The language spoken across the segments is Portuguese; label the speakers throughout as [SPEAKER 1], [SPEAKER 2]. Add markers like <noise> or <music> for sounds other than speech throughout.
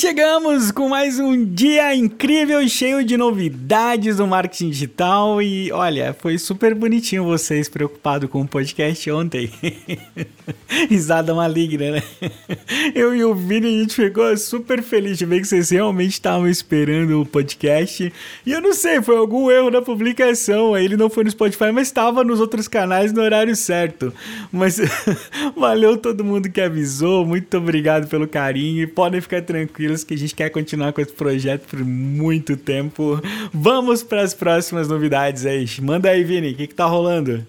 [SPEAKER 1] Chegamos com mais um dia incrível, cheio de novidades do marketing digital e olha, foi super bonitinho vocês preocupados com o podcast ontem. <laughs> Risada maligna, né? <laughs> Eu e o Vini, a gente ficou super feliz de ver que vocês realmente estavam esperando o podcast. E eu não sei, foi algum erro na publicação, ele não foi no Spotify, mas estava nos outros canais no horário certo. Mas <laughs> valeu todo mundo que avisou, muito obrigado pelo carinho e podem ficar tranquilos que a gente quer continuar com esse projeto por muito tempo. Vamos para as próximas novidades aí. Manda aí, Vini, o que, que tá rolando?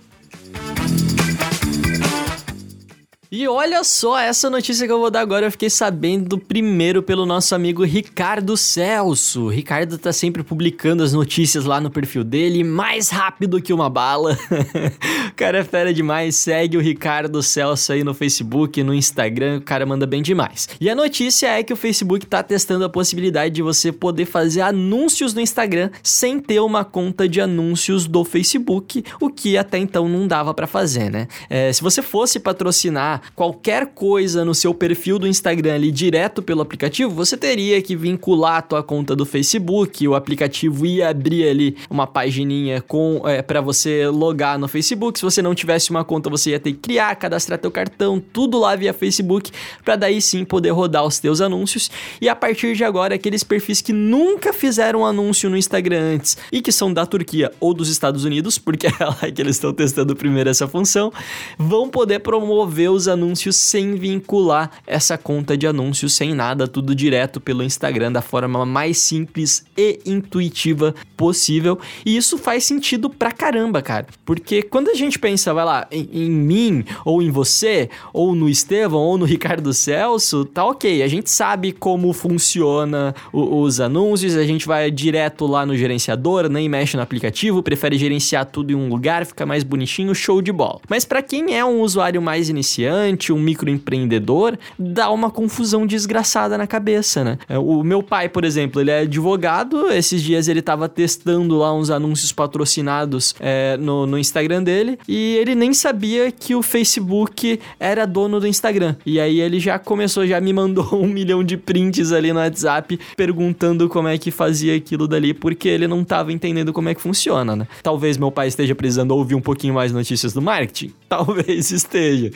[SPEAKER 1] E olha só essa notícia que eu vou dar agora. Eu fiquei sabendo primeiro pelo nosso amigo Ricardo Celso. O Ricardo tá sempre publicando as notícias lá no perfil dele, mais rápido que uma bala. <laughs> o cara é fera demais. Segue o Ricardo Celso aí no Facebook, no Instagram. O cara manda bem demais. E a notícia é que o Facebook tá testando a possibilidade de você poder fazer anúncios no Instagram sem ter uma conta de anúncios do Facebook, o que até então não dava para fazer, né? É, se você fosse patrocinar qualquer coisa no seu perfil do Instagram ali direto pelo aplicativo, você teria que vincular a tua conta do Facebook, o aplicativo ia abrir ali uma pagininha com é, para você logar no Facebook. Se você não tivesse uma conta, você ia ter que criar, cadastrar teu cartão, tudo lá via Facebook, para daí sim poder rodar os teus anúncios. E a partir de agora, aqueles perfis que nunca fizeram anúncio no Instagram antes e que são da Turquia ou dos Estados Unidos, porque <laughs> é lá que eles estão testando primeiro essa função, vão poder promover os anúncios sem vincular essa conta de anúncios, sem nada, tudo direto pelo Instagram, da forma mais simples e intuitiva possível. E isso faz sentido pra caramba, cara. Porque quando a gente pensa, vai lá, em, em mim, ou em você, ou no Estevão, ou no Ricardo Celso, tá ok. A gente sabe como funciona o, os anúncios, a gente vai direto lá no gerenciador, nem mexe no aplicativo, prefere gerenciar tudo em um lugar, fica mais bonitinho, show de bola. Mas para quem é um usuário mais iniciante, um microempreendedor, dá uma confusão desgraçada na cabeça, né? É, o meu pai, por exemplo, ele é advogado, esses dias ele tava testando lá uns anúncios patrocinados é, no, no Instagram dele e ele nem sabia que o Facebook era dono do Instagram. E aí ele já começou, já me mandou <laughs> um milhão de prints ali no WhatsApp perguntando como é que fazia aquilo dali, porque ele não tava entendendo como é que funciona, né? Talvez meu pai esteja precisando ouvir um pouquinho mais notícias do marketing. <laughs> Talvez esteja.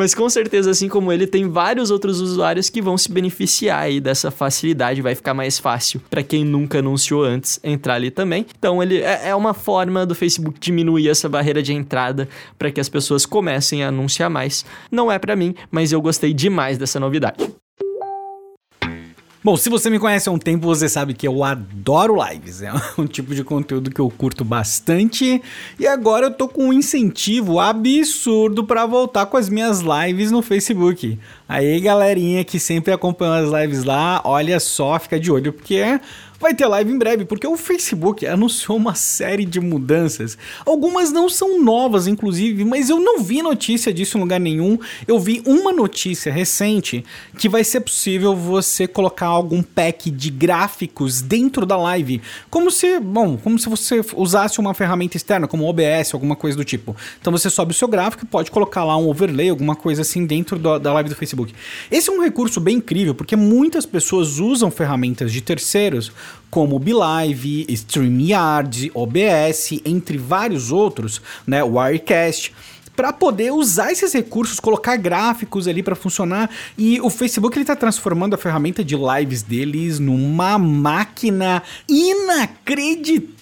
[SPEAKER 1] Mas com certeza, assim como ele, tem vários outros usuários que vão se beneficiar aí dessa facilidade. Vai ficar mais fácil para quem nunca anunciou antes entrar ali também. Então, ele é, é uma forma do Facebook diminuir essa barreira de entrada para que as pessoas comecem a anunciar mais. Não é para mim, mas eu gostei demais dessa novidade. Bom, se você me conhece há um tempo, você sabe que eu adoro lives. É <laughs> um tipo de conteúdo que eu curto bastante. E agora eu tô com um incentivo absurdo para voltar com as minhas lives no Facebook. Aí, galerinha que sempre acompanha as lives lá, olha só, fica de olho, porque vai ter live em breve, porque o Facebook anunciou uma série de mudanças. Algumas não são novas, inclusive, mas eu não vi notícia disso em lugar nenhum. Eu vi uma notícia recente que vai ser possível você colocar algum pack de gráficos dentro da live, como se, bom, como se você usasse uma ferramenta externa, como OBS, alguma coisa do tipo. Então você sobe o seu gráfico e pode colocar lá um overlay, alguma coisa assim dentro do, da live do Facebook. Esse é um recurso bem incrível, porque muitas pessoas usam ferramentas de terceiros como BeLive, StreamYard, OBS, entre vários outros, né, Wirecast para poder usar esses recursos, colocar gráficos ali para funcionar. E o Facebook ele tá transformando a ferramenta de lives deles numa máquina inacreditável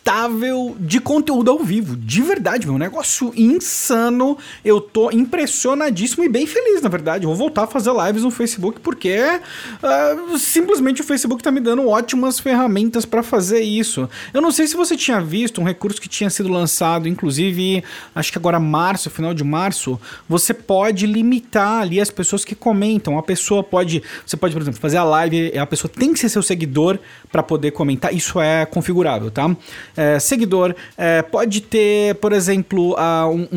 [SPEAKER 1] de conteúdo ao vivo. De verdade, meu. Um negócio insano. Eu tô impressionadíssimo e bem feliz, na verdade. Vou voltar a fazer lives no Facebook porque uh, simplesmente o Facebook tá me dando ótimas ferramentas para fazer isso. Eu não sei se você tinha visto um recurso que tinha sido lançado, inclusive, acho que agora março, final de março, você pode limitar ali as pessoas que comentam. A pessoa pode, você pode, por exemplo, fazer a live, a pessoa tem que ser seu seguidor para poder comentar. Isso é configurável, tá?
[SPEAKER 2] É, seguidor, é, pode ter, por exemplo, uh, um,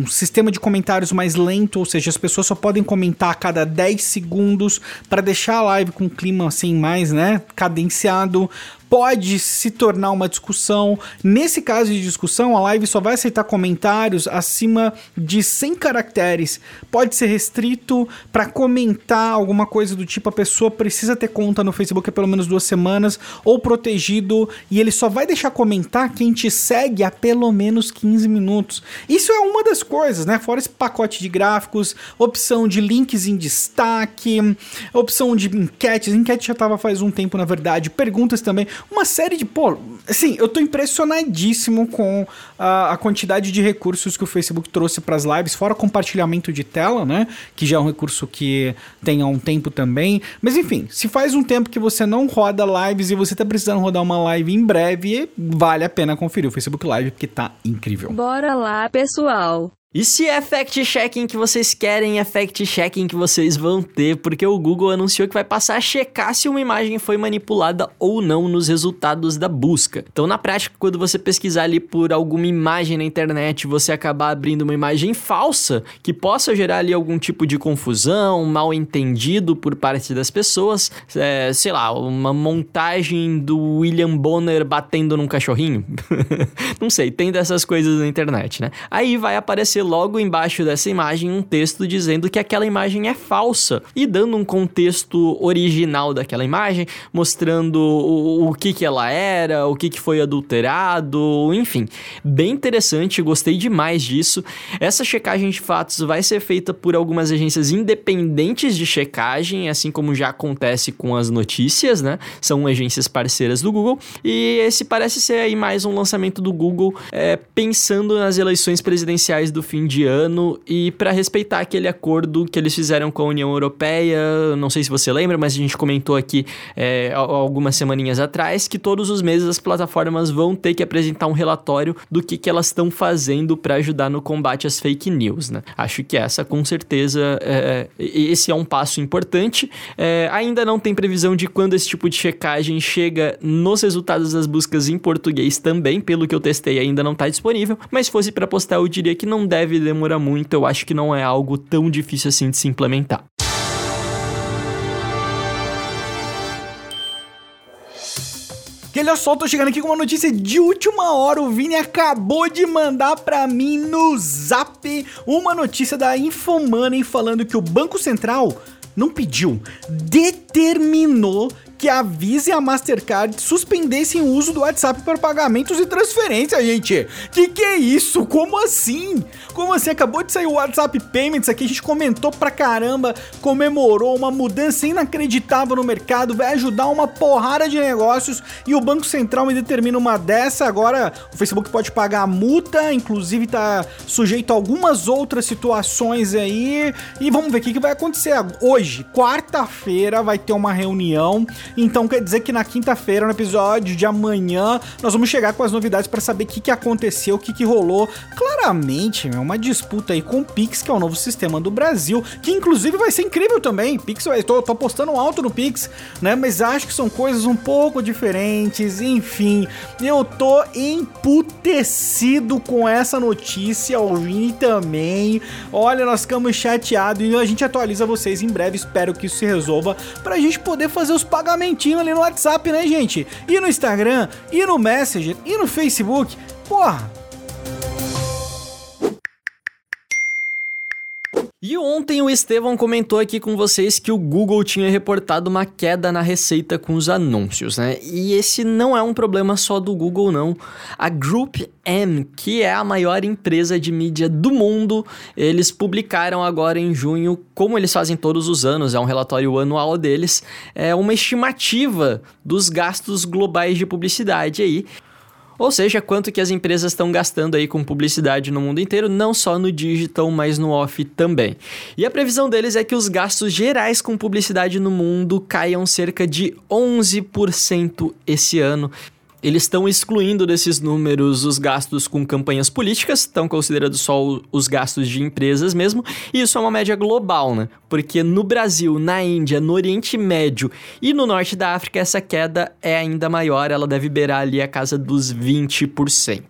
[SPEAKER 2] um, sistema de comentários mais lento, ou seja, as pessoas só podem comentar a cada 10 segundos para deixar a live com um clima assim mais, né, cadenciado pode se tornar uma discussão. Nesse caso de discussão, a live só vai aceitar comentários acima de 100 caracteres. Pode ser restrito para comentar alguma coisa do tipo a pessoa precisa ter conta no Facebook há pelo menos duas semanas ou protegido e ele só vai deixar comentar quem te segue há pelo menos 15 minutos. Isso é uma das coisas, né? Fora esse pacote de gráficos, opção de links em destaque, opção de enquetes. Enquete já estava faz um tempo, na verdade. Perguntas também uma série de. Pô, assim, eu tô impressionadíssimo com a, a quantidade de recursos que o Facebook trouxe para as lives, fora compartilhamento de tela, né? Que já é um recurso que tem há um tempo também. Mas enfim, se faz um tempo que você não roda lives e você tá precisando rodar uma live em breve, vale a pena conferir o Facebook Live, porque tá incrível.
[SPEAKER 3] Bora lá, pessoal!
[SPEAKER 1] E se é fact-checking que vocês querem, é fact-checking que vocês vão ter, porque o Google anunciou que vai passar a checar se uma imagem foi manipulada ou não nos resultados da busca. Então, na prática, quando você pesquisar ali por alguma imagem na internet, você acabar abrindo uma imagem falsa, que possa gerar ali algum tipo de confusão, mal entendido por parte das pessoas, é, sei lá, uma montagem do William Bonner batendo num cachorrinho. <laughs> não sei, tem dessas coisas na internet, né? Aí vai aparecer logo embaixo dessa imagem um texto dizendo que aquela imagem é falsa e dando um contexto original daquela imagem, mostrando o, o que que ela era, o que que foi adulterado, enfim. Bem interessante, gostei demais disso. Essa checagem de fatos vai ser feita por algumas agências independentes de checagem, assim como já acontece com as notícias, né? São agências parceiras do Google e esse parece ser aí mais um lançamento do Google é, pensando nas eleições presidenciais do fim de ano e para respeitar aquele acordo que eles fizeram com a União Europeia. Não sei se você lembra, mas a gente comentou aqui é, algumas semaninhas atrás que todos os meses as plataformas vão ter que apresentar um relatório do que, que elas estão fazendo para ajudar no combate às fake news. Né? Acho que essa, com certeza, é, esse é um passo importante. É, ainda não tem previsão de quando esse tipo de checagem chega nos resultados das buscas em português também, pelo que eu testei ainda não está disponível, mas se fosse para postar eu diria que não deve deve demorar muito, eu acho que não é algo tão difícil assim de se implementar.
[SPEAKER 2] E olha só, tô chegando aqui com uma notícia de última hora. O Vini acabou de mandar pra mim no zap uma notícia da Infomoney falando que o Banco Central não pediu, determinou que a Visa e a Mastercard suspendessem o uso do WhatsApp para pagamentos e transferências, gente. Que que é isso? Como assim? Como assim? Acabou de sair o WhatsApp Payments aqui, a gente comentou pra caramba, comemorou uma mudança inacreditável no mercado, vai ajudar uma porrada de negócios e o Banco Central me determina uma dessa. Agora o Facebook pode pagar a multa, inclusive tá sujeito a algumas outras situações aí. E vamos ver o que, que vai acontecer. Hoje, quarta-feira, vai ter uma reunião então quer dizer que na quinta-feira, no episódio de amanhã, nós vamos chegar com as novidades para saber o que, que aconteceu, o que, que rolou. Claramente, é uma disputa aí com o Pix, que é o novo sistema do Brasil, que inclusive vai ser incrível também. Pix, eu tô, tô apostando alto no Pix, né? Mas acho que são coisas um pouco diferentes, enfim. Eu tô emputecido com essa notícia, o Vini também. Olha, nós ficamos chateados e a gente atualiza vocês em breve. Espero que isso se resolva pra gente poder fazer os pagamentos pagamentinho ali no WhatsApp, né, gente? E no Instagram, e no Messenger, e no Facebook. Porra,
[SPEAKER 1] E ontem o Estevão comentou aqui com vocês que o Google tinha reportado uma queda na receita com os anúncios, né? E esse não é um problema só do Google, não. A Group M, que é a maior empresa de mídia do mundo, eles publicaram agora em junho, como eles fazem todos os anos, é um relatório anual deles, é uma estimativa dos gastos globais de publicidade aí. Ou seja, quanto que as empresas estão gastando aí com publicidade no mundo inteiro, não só no digital, mas no off também. E a previsão deles é que os gastos gerais com publicidade no mundo caiam cerca de 11% esse ano. Eles estão excluindo desses números os gastos com campanhas políticas, estão considerando só os gastos de empresas mesmo, e isso é uma média global, né? Porque no Brasil, na Índia, no Oriente Médio e no Norte da África, essa queda é ainda maior, ela deve beirar ali a casa dos 20%,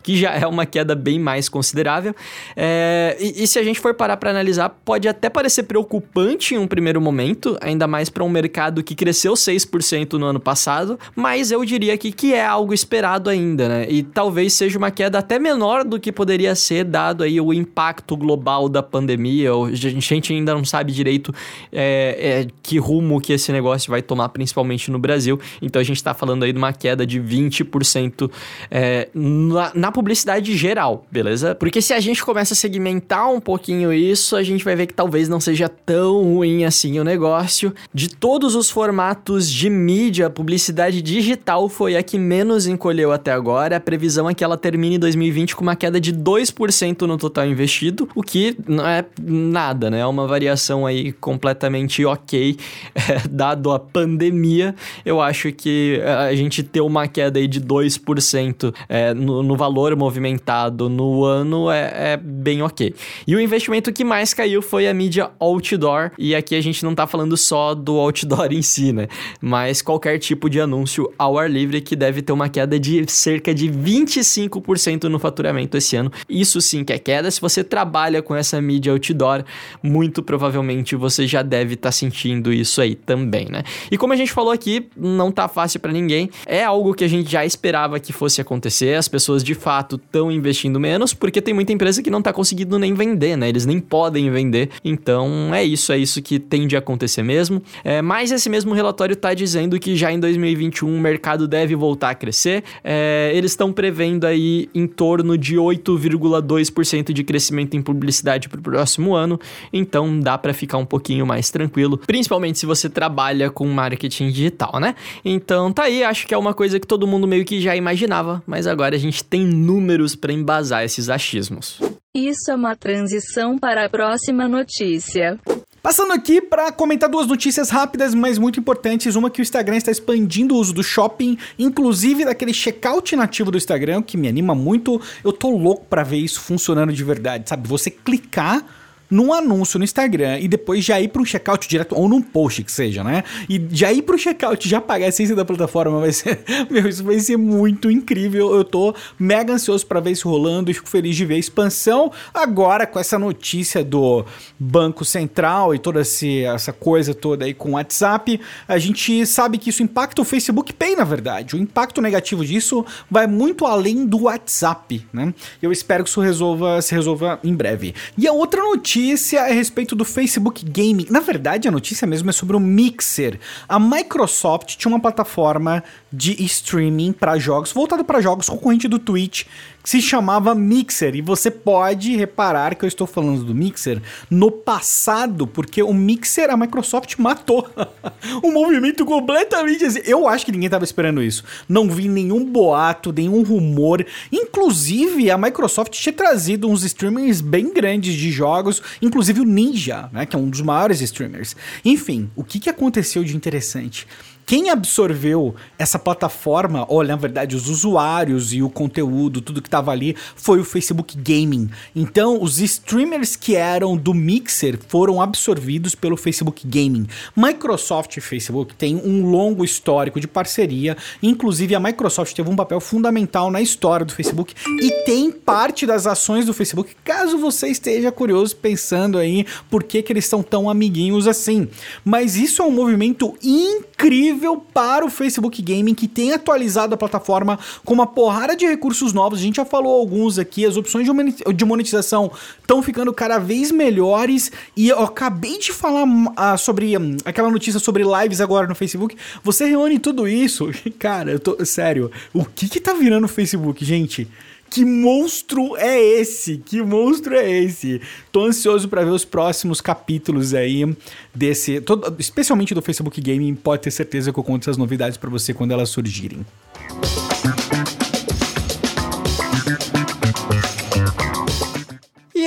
[SPEAKER 1] que já é uma queda bem mais considerável. É, e, e se a gente for parar para analisar, pode até parecer preocupante em um primeiro momento, ainda mais para um mercado que cresceu 6% no ano passado, mas eu diria que, que é algo esperado ainda, né? E talvez seja uma queda até menor do que poderia ser, dado aí o impacto global da pandemia. A gente ainda não sabe direito é, é, que rumo que esse negócio vai tomar, principalmente no Brasil. Então a gente está falando aí de uma queda de 20% é, na, na publicidade geral, beleza? Porque se a gente começa a segmentar um pouquinho isso, a gente vai ver que talvez não seja tão ruim assim o negócio. De todos os formatos de mídia, publicidade digital foi a que menos encolheu até agora. A previsão é que ela termine em 2020 com uma queda de 2% no total investido, o que não é nada, né? É uma variação aí completamente ok, <laughs> é, dado a pandemia. Eu acho que a gente ter uma queda aí de 2% é, no, no valor movimentado no ano é, é bem ok. E o investimento que mais caiu foi a mídia outdoor, e aqui a gente não tá falando só do outdoor <laughs> em si, né? Mas qualquer tipo de anúncio ao ar livre que deve ter uma queda de cerca de 25% no faturamento esse ano. Isso sim que é queda. Se você trabalha com essa mídia outdoor, muito provavelmente você já deve estar tá sentindo isso aí também, né? E como a gente falou aqui, não tá fácil para ninguém. É algo que a gente já esperava que fosse acontecer. As pessoas de fato estão investindo menos porque tem muita empresa que não tá conseguindo nem vender, né? Eles nem podem vender. Então é isso, é isso que tende a acontecer mesmo. É, mas esse mesmo relatório tá dizendo que já em 2021 o mercado deve voltar a crescer. É, eles estão prevendo aí em torno de 8,2% de crescimento em publicidade para o próximo ano. Então dá para ficar um pouquinho mais tranquilo, principalmente se você trabalha com marketing digital, né? Então tá aí, acho que é uma coisa que todo mundo meio que já imaginava, mas agora a gente tem números para embasar esses achismos.
[SPEAKER 3] Isso é uma transição para a próxima notícia.
[SPEAKER 2] Passando aqui para comentar duas notícias rápidas, mas muito importantes. Uma que o Instagram está expandindo o uso do shopping, inclusive daquele checkout nativo do Instagram, que me anima muito. Eu tô louco para ver isso funcionando de verdade, sabe? Você clicar num anúncio no Instagram e depois já ir para um checkout direto, ou num post que seja, né? E já ir para o checkout já pagar a essência da plataforma vai ser. <laughs> Meu, isso vai ser muito incrível. Eu tô mega ansioso para ver isso rolando e fico feliz de ver a expansão agora com essa notícia do Banco Central e toda essa coisa toda aí com o WhatsApp. A gente sabe que isso impacta o Facebook Pay, na verdade. O impacto negativo disso vai muito além do WhatsApp, né? Eu espero que isso resolva, se resolva em breve. E a outra notícia notícia é a respeito do Facebook Gaming. Na verdade, a notícia mesmo é sobre o Mixer. A Microsoft tinha uma plataforma de streaming para jogos, voltada para jogos, concorrente do Twitch, que se chamava Mixer. E você pode reparar que eu estou falando do Mixer no passado, porque o Mixer a Microsoft matou. <laughs> um movimento completamente assim. Eu acho que ninguém estava esperando isso. Não vi nenhum boato, nenhum rumor. Inclusive, a Microsoft tinha trazido uns streamers bem grandes de jogos, inclusive o Ninja, né, que é um dos maiores streamers. Enfim, o que, que aconteceu de interessante? Quem absorveu essa plataforma, olha, na verdade, os usuários e o conteúdo, tudo que estava ali, foi o Facebook Gaming. Então, os streamers que eram do Mixer foram absorvidos pelo Facebook Gaming. Microsoft e Facebook têm um longo histórico de parceria, inclusive a Microsoft teve um papel fundamental na história do Facebook e tem parte das ações do Facebook, caso você esteja curioso pensando aí por que, que eles são tão amiguinhos assim. Mas isso é um movimento incrível para o Facebook Gaming, que tem atualizado a plataforma com uma porrada de recursos novos. A gente já falou alguns aqui, as opções de monetização estão ficando cada vez melhores. E eu acabei de falar uh, sobre um, aquela notícia sobre lives agora no Facebook. Você reúne tudo isso. <laughs> Cara, eu tô. Sério, o que que tá virando o Facebook, gente? Que monstro é esse? Que monstro é esse? Tô ansioso para ver os próximos capítulos aí desse, todo, especialmente do Facebook Gaming. Pode ter certeza que eu conto essas novidades para você quando elas surgirem.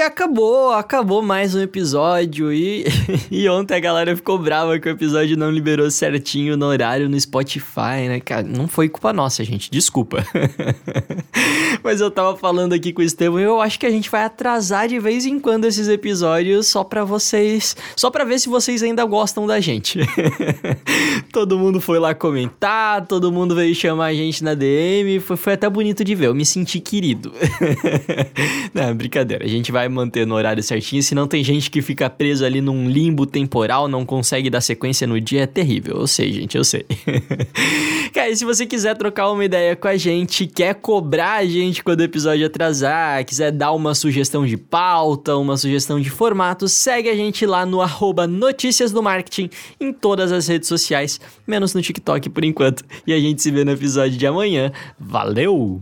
[SPEAKER 1] Acabou, acabou mais um episódio e, <laughs> e ontem a galera ficou brava que o episódio não liberou certinho no horário no Spotify, né, cara? Não foi culpa nossa, gente, desculpa. <laughs> Mas eu tava falando aqui com o Estevão e eu acho que a gente vai atrasar de vez em quando esses episódios só pra vocês, só pra ver se vocês ainda gostam da gente. <laughs> todo mundo foi lá comentar, todo mundo veio chamar a gente na DM, foi, foi até bonito de ver, eu me senti querido. não, brincadeira, a gente vai manter no horário certinho, senão tem gente que fica preso ali num limbo temporal, não consegue dar sequência no dia, é terrível. Eu sei, gente, eu sei. <laughs> Cara, se você quiser trocar uma ideia com a gente, quer cobrar a gente quando o episódio atrasar, quiser dar uma sugestão de pauta, uma sugestão de formato, segue a gente lá no arroba Notícias do Marketing em todas as redes sociais, menos no TikTok por enquanto. E a gente se vê no episódio de amanhã. Valeu!